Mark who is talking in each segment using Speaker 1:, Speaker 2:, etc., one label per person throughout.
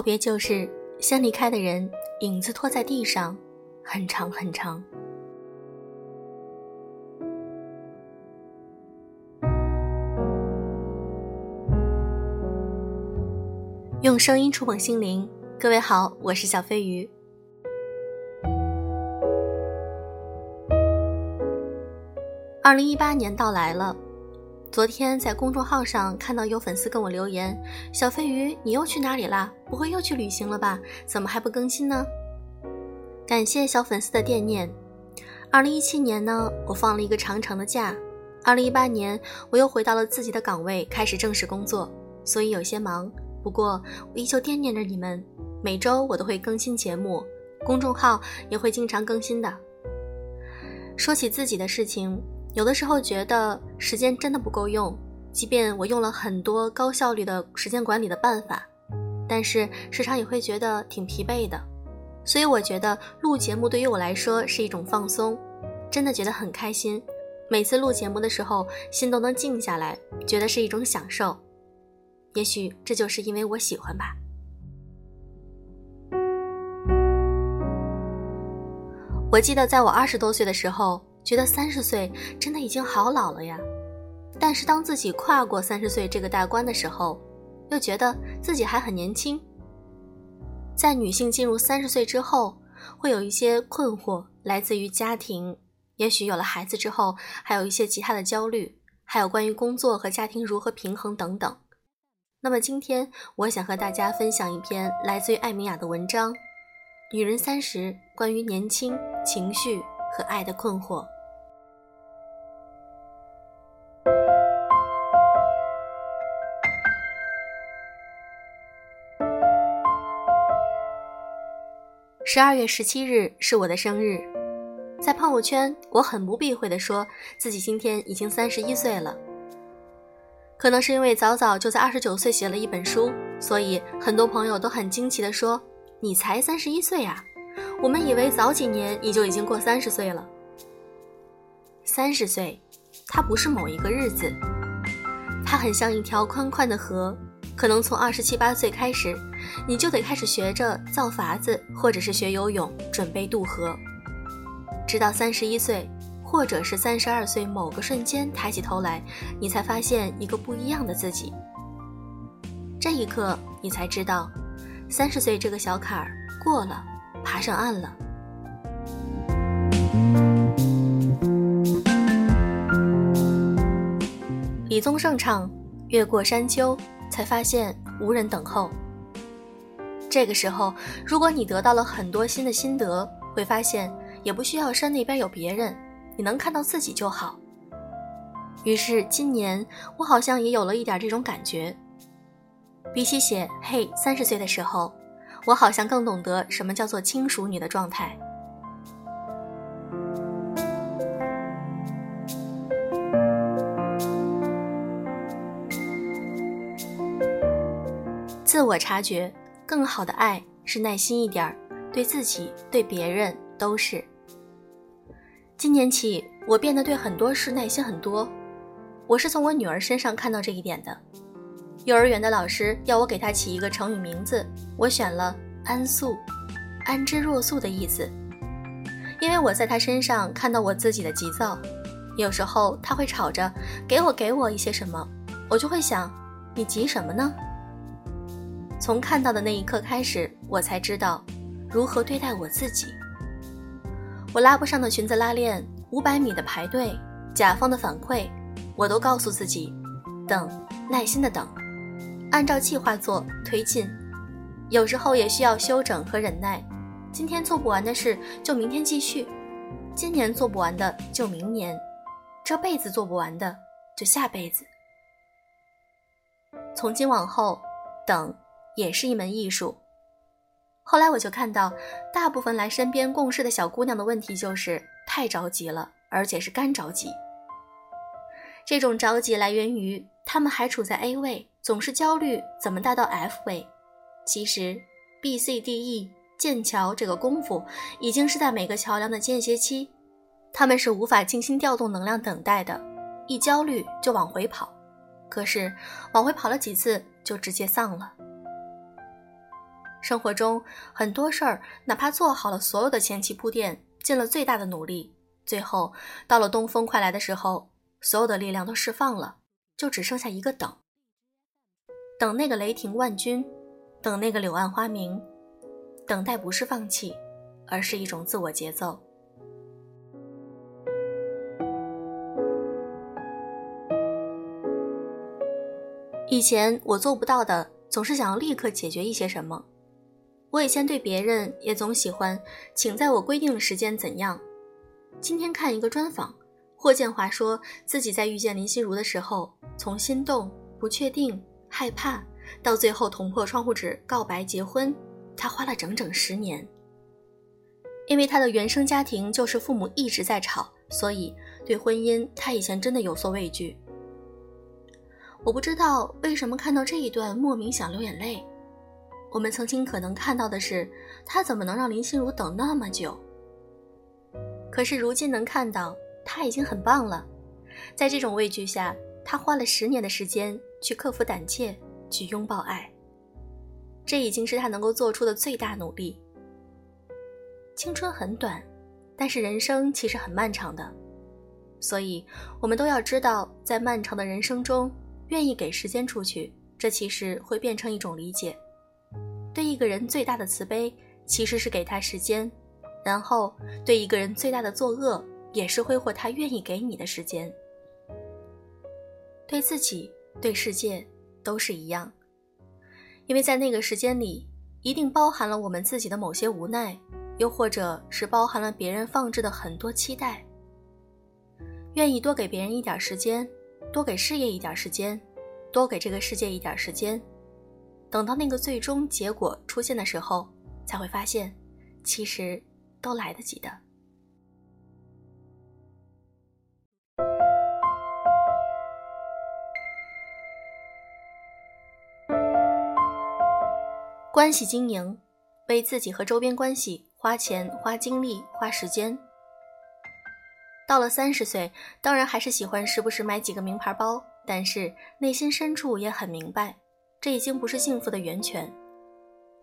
Speaker 1: 告别就是先离开的人，影子拖在地上，很长很长。用声音触碰心灵，各位好，我是小飞鱼。二零一八年到来了。昨天在公众号上看到有粉丝跟我留言：“小飞鱼，你又去哪里啦？不会又去旅行了吧？怎么还不更新呢？”感谢小粉丝的惦念。二零一七年呢，我放了一个长长的假。二零一八年，我又回到了自己的岗位，开始正式工作，所以有些忙。不过我依旧惦念着你们，每周我都会更新节目，公众号也会经常更新的。说起自己的事情。有的时候觉得时间真的不够用，即便我用了很多高效率的时间管理的办法，但是时常也会觉得挺疲惫的。所以我觉得录节目对于我来说是一种放松，真的觉得很开心。每次录节目的时候，心都能静下来，觉得是一种享受。也许这就是因为我喜欢吧。我记得在我二十多岁的时候。觉得三十岁真的已经好老了呀，但是当自己跨过三十岁这个大关的时候，又觉得自己还很年轻。在女性进入三十岁之后，会有一些困惑，来自于家庭，也许有了孩子之后，还有一些其他的焦虑，还有关于工作和家庭如何平衡等等。那么今天，我想和大家分享一篇来自于艾米亚的文章，《女人三十：关于年轻、情绪和爱的困惑》。十二月十七日是我的生日，在朋友圈，我很不避讳地说自己今天已经三十一岁了。可能是因为早早就在二十九岁写了一本书，所以很多朋友都很惊奇地说：“你才三十一岁呀？我们以为早几年你就已经过三十岁了。”三十岁，它不是某一个日子，它很像一条宽宽的河。可能从二十七八岁开始，你就得开始学着造筏子，或者是学游泳，准备渡河。直到三十一岁，或者是三十二岁某个瞬间，抬起头来，你才发现一个不一样的自己。这一刻，你才知道，三十岁这个小坎儿过了，爬上岸了。李宗盛唱《越过山丘》。才发现无人等候。这个时候，如果你得到了很多新的心得，会发现也不需要山那边有别人，你能看到自己就好。于是今年我好像也有了一点这种感觉。比起写“嘿，三十岁”的时候，我好像更懂得什么叫做轻熟女的状态。自我察觉，更好的爱是耐心一点儿，对自己、对别人都是。今年起，我变得对很多事耐心很多。我是从我女儿身上看到这一点的。幼儿园的老师要我给他起一个成语名字，我选了“安素”，安之若素的意思。因为我在他身上看到我自己的急躁，有时候他会吵着给我给我一些什么，我就会想，你急什么呢？从看到的那一刻开始，我才知道如何对待我自己。我拉不上的裙子拉链，五百米的排队，甲方的反馈，我都告诉自己，等，耐心的等，按照计划做，推进。有时候也需要休整和忍耐。今天做不完的事，就明天继续；今年做不完的，就明年；这辈子做不完的，就下辈子。从今往后，等。也是一门艺术。后来我就看到，大部分来身边共事的小姑娘的问题就是太着急了，而且是干着急。这种着急来源于他们还处在 A 位，总是焦虑怎么达到 F 位。其实 B、C、D、E 建桥这个功夫已经是在每个桥梁的间歇期，他们是无法静心调动能量等待的，一焦虑就往回跑，可是往回跑了几次就直接丧了。生活中很多事儿，哪怕做好了所有的前期铺垫，尽了最大的努力，最后到了东风快来的时候，所有的力量都释放了，就只剩下一个等。等那个雷霆万钧，等那个柳暗花明。等待不是放弃，而是一种自我节奏。以前我做不到的，总是想要立刻解决一些什么。我以前对别人也总喜欢，请在我规定的时间怎样。今天看一个专访，霍建华说自己在遇见林心如的时候，从心动、不确定、害怕，到最后捅破窗户纸告白结婚，他花了整整十年。因为他的原生家庭就是父母一直在吵，所以对婚姻他以前真的有所畏惧。我不知道为什么看到这一段莫名想流眼泪。我们曾经可能看到的是，他怎么能让林心如等那么久？可是如今能看到，他已经很棒了。在这种畏惧下，他花了十年的时间去克服胆怯，去拥抱爱。这已经是他能够做出的最大努力。青春很短，但是人生其实很漫长的，所以我们都要知道，在漫长的人生中，愿意给时间出去，这其实会变成一种理解。对一个人最大的慈悲，其实是给他时间；然后，对一个人最大的作恶，也是挥霍他愿意给你的时间。对自己、对世界都是一样，因为在那个时间里，一定包含了我们自己的某些无奈，又或者是包含了别人放置的很多期待。愿意多给别人一点时间，多给事业一点时间，多给这个世界一点时间。等到那个最终结果出现的时候，才会发现，其实都来得及的。关系经营，为自己和周边关系花钱、花精力、花时间。到了三十岁，当然还是喜欢时不时买几个名牌包，但是内心深处也很明白。这已经不是幸福的源泉。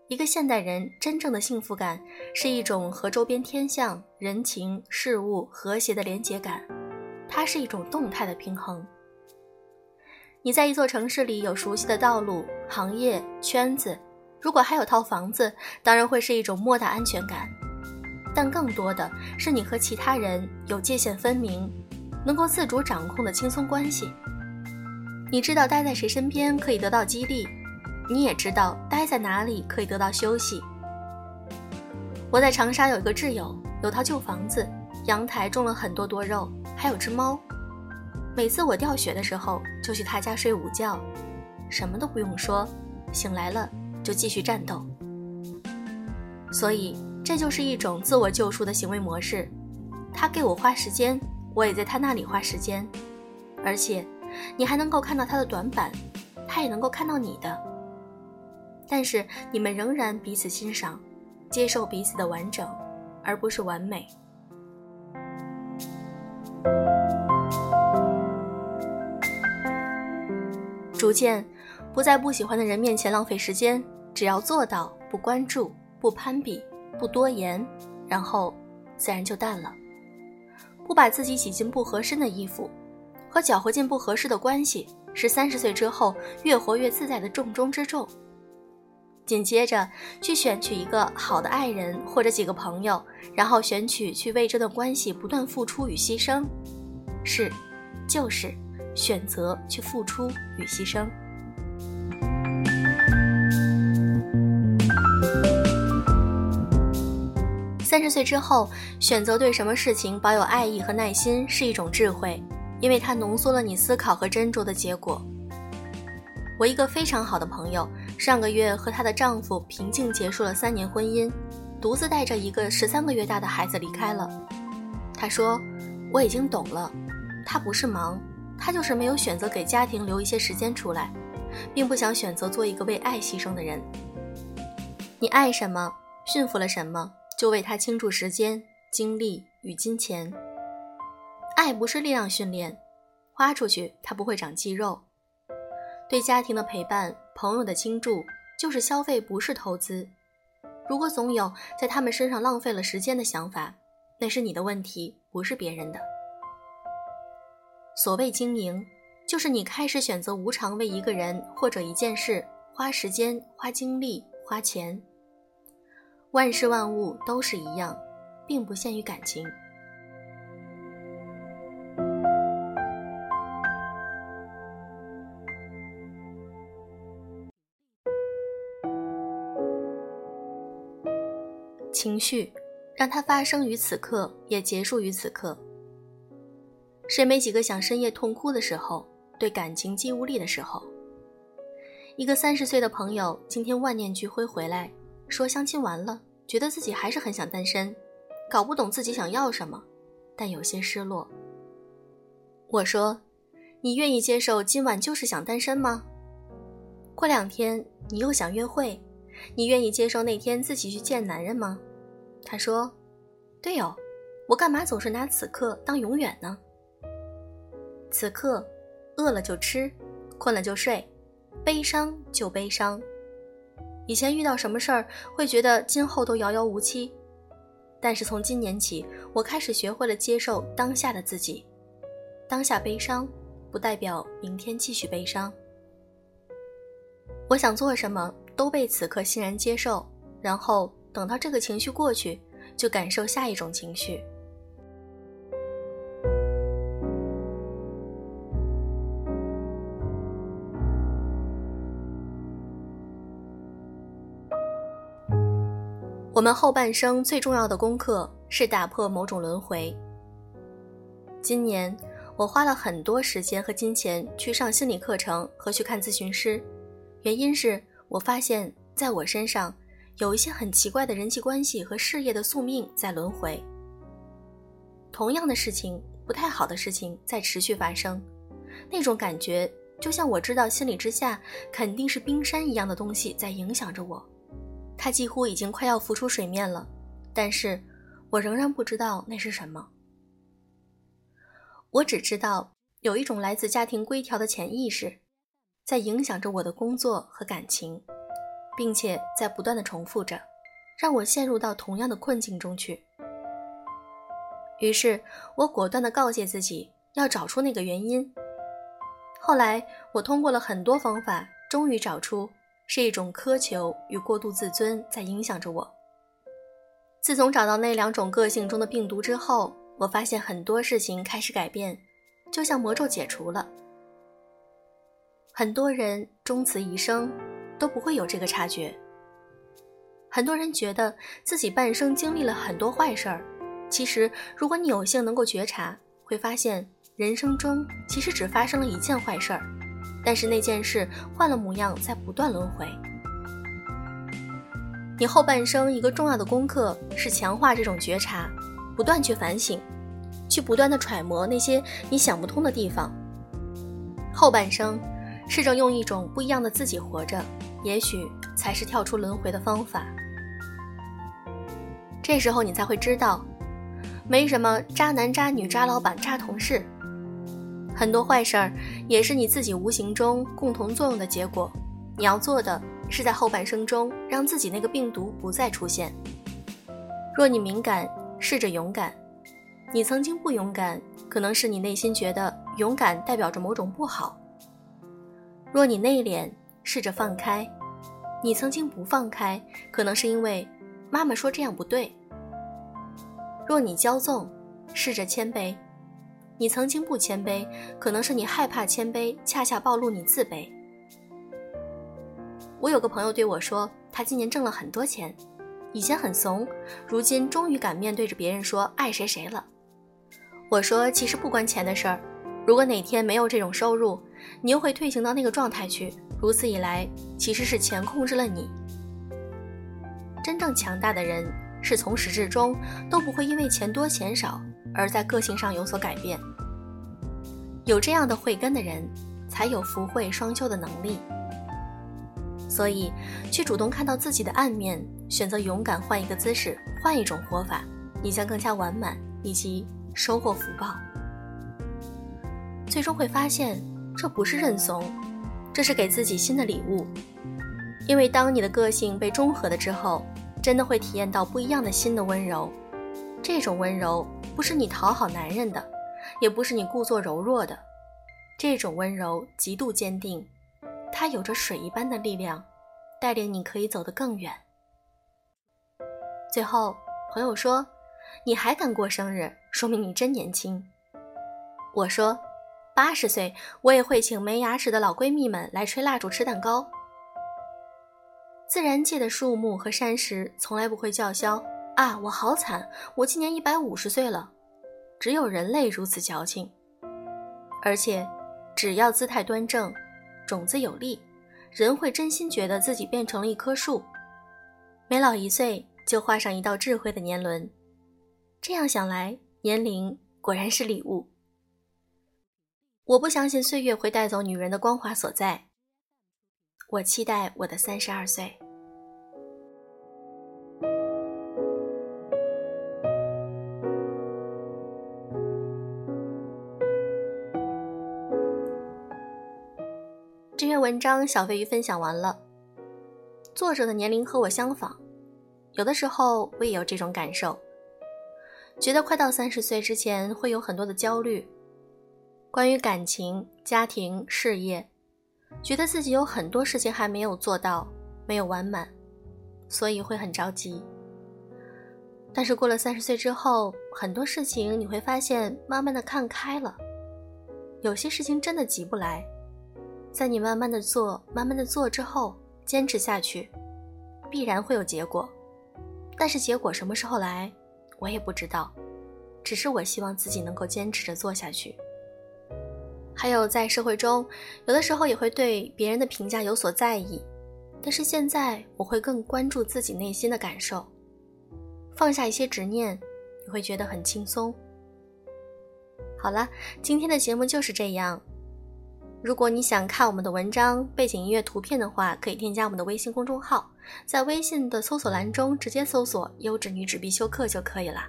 Speaker 1: 一个现代人真正的幸福感，是一种和周边天象、人情事物和谐的连结感，它是一种动态的平衡。你在一座城市里有熟悉的道路、行业、圈子，如果还有套房子，当然会是一种莫大安全感。但更多的是你和其他人有界限分明，能够自主掌控的轻松关系。你知道待在谁身边可以得到激励，你也知道待在哪里可以得到休息。我在长沙有一个挚友，有套旧房子，阳台种了很多多肉，还有只猫。每次我掉雪的时候，就去他家睡午觉，什么都不用说，醒来了就继续战斗。所以这就是一种自我救赎的行为模式。他给我花时间，我也在他那里花时间，而且。你还能够看到他的短板，他也能够看到你的。但是你们仍然彼此欣赏，接受彼此的完整，而不是完美。逐渐不在不喜欢的人面前浪费时间，只要做到不关注、不攀比、不多言，然后自然就淡了。不把自己挤进不合身的衣服。和搅和进不合适的关系，是三十岁之后越活越自在的重中之重。紧接着，去选取一个好的爱人或者几个朋友，然后选取去为这段关系不断付出与牺牲。是，就是选择去付出与牺牲。三十岁之后，选择对什么事情保有爱意和耐心，是一种智慧。因为它浓缩了你思考和斟酌的结果。我一个非常好的朋友，上个月和她的丈夫平静结束了三年婚姻，独自带着一个十三个月大的孩子离开了。她说：“我已经懂了，他不是忙，他就是没有选择给家庭留一些时间出来，并不想选择做一个为爱牺牲的人。你爱什么，驯服了什么，就为他倾注时间、精力与金钱。”爱不是力量训练，花出去它不会长肌肉。对家庭的陪伴、朋友的倾注，就是消费，不是投资，如果总有在他们身上浪费了时间的想法，那是你的问题，不是别人的。所谓经营，就是你开始选择无偿为一个人或者一件事花时间、花精力、花钱。万事万物都是一样，并不限于感情。情绪，让它发生于此刻，也结束于此刻。谁没几个想深夜痛哭的时候，对感情既无力的时候？一个三十岁的朋友今天万念俱灰回来，说相亲完了，觉得自己还是很想单身，搞不懂自己想要什么，但有些失落。我说：“你愿意接受今晚就是想单身吗？过两天你又想约会，你愿意接受那天自己去见男人吗？”他说：“对哦，我干嘛总是拿此刻当永远呢？此刻，饿了就吃，困了就睡，悲伤就悲伤。以前遇到什么事儿会觉得今后都遥遥无期，但是从今年起，我开始学会了接受当下的自己。当下悲伤，不代表明天继续悲伤。我想做什么都被此刻欣然接受，然后。”等到这个情绪过去，就感受下一种情绪。我们后半生最重要的功课是打破某种轮回。今年我花了很多时间和金钱去上心理课程和去看咨询师，原因是我发现在我身上。有一些很奇怪的人际关系和事业的宿命在轮回。同样的事情，不太好的事情在持续发生，那种感觉就像我知道心理之下肯定是冰山一样的东西在影响着我，它几乎已经快要浮出水面了，但是我仍然不知道那是什么。我只知道有一种来自家庭规条的潜意识，在影响着我的工作和感情。并且在不断的重复着，让我陷入到同样的困境中去。于是我果断地告诫自己要找出那个原因。后来我通过了很多方法，终于找出是一种苛求与过度自尊在影响着我。自从找到那两种个性中的病毒之后，我发现很多事情开始改变，就像魔咒解除了。很多人终此一生。都不会有这个察觉。很多人觉得自己半生经历了很多坏事儿，其实如果你有幸能够觉察，会发现人生中其实只发生了一件坏事儿，但是那件事换了模样，在不断轮回。你后半生一个重要的功课是强化这种觉察，不断去反省，去不断的揣摩那些你想不通的地方。后半生，试着用一种不一样的自己活着。也许才是跳出轮回的方法。这时候你才会知道，没什么渣男、渣女、渣老板、渣同事，很多坏事儿也是你自己无形中共同作用的结果。你要做的是在后半生中让自己那个病毒不再出现。若你敏感，试着勇敢；你曾经不勇敢，可能是你内心觉得勇敢代表着某种不好。若你内敛，试着放开。你曾经不放开，可能是因为妈妈说这样不对。若你骄纵，试着谦卑；你曾经不谦卑，可能是你害怕谦卑，恰恰暴露你自卑。我有个朋友对我说，他今年挣了很多钱，以前很怂，如今终于敢面对着别人说爱谁谁了。我说，其实不关钱的事儿，如果哪天没有这种收入，你又会退行到那个状态去。如此一来，其实是钱控制了你。真正强大的人，是从始至终都不会因为钱多钱少而在个性上有所改变。有这样的慧根的人，才有福慧双修的能力。所以，去主动看到自己的暗面，选择勇敢换一个姿势，换一种活法，你将更加完满，以及收获福报。最终会发现，这不是认怂。这是给自己新的礼物，因为当你的个性被中和了之后，真的会体验到不一样的新的温柔。这种温柔不是你讨好男人的，也不是你故作柔弱的。这种温柔极度坚定，它有着水一般的力量，带领你可以走得更远。最后，朋友说：“你还敢过生日，说明你真年轻。”我说：“八十岁，我也会请没牙齿的老闺蜜们来吹蜡烛、吃蛋糕。”自然界的树木和山石从来不会叫嚣啊！我好惨，我今年一百五十岁了。只有人类如此矫情，而且。只要姿态端正，种子有力，人会真心觉得自己变成了一棵树，每老一岁就画上一道智慧的年轮。这样想来，年龄果然是礼物。我不相信岁月会带走女人的光华所在，我期待我的三十二岁。文章小飞鱼分享完了。作者的年龄和我相仿，有的时候我也有这种感受，觉得快到三十岁之前会有很多的焦虑，关于感情、家庭、事业，觉得自己有很多事情还没有做到，没有完满，所以会很着急。但是过了三十岁之后，很多事情你会发现慢慢的看开了，有些事情真的急不来。在你慢慢的做、慢慢的做之后，坚持下去，必然会有结果。但是结果什么时候来，我也不知道。只是我希望自己能够坚持着做下去。还有在社会中，有的时候也会对别人的评价有所在意，但是现在我会更关注自己内心的感受，放下一些执念，你会觉得很轻松。好了，今天的节目就是这样。如果你想看我们的文章、背景音乐、图片的话，可以添加我们的微信公众号，在微信的搜索栏中直接搜索“优质女子必修课”就可以了。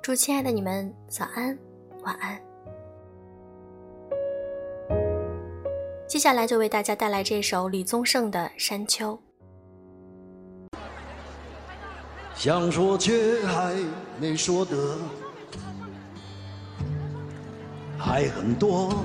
Speaker 1: 祝亲爱的你们早安、晚安。接下来就为大家带来这首李宗盛的《山丘》。
Speaker 2: 想说却还没说的还很多。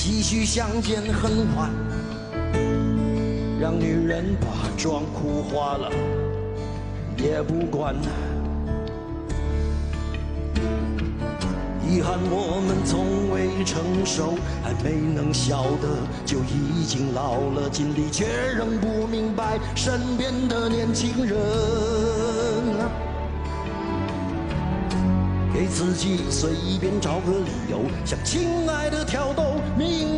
Speaker 2: 唏嘘相见恨晚，让女人把妆哭花了也不管。遗憾我们从未成熟，还没能晓得就已经老了，尽力却仍不明白身边的年轻人。自己随便找个理由，向亲爱的挑逗命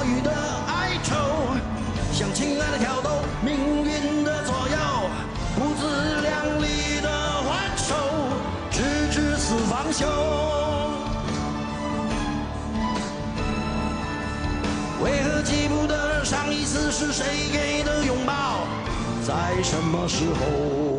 Speaker 2: 时不我予的哀愁，向亲爱的挑逗命运的左右，不自量力的还手，直至死方休。为何记不得上一次是谁给的拥抱，在什么时候？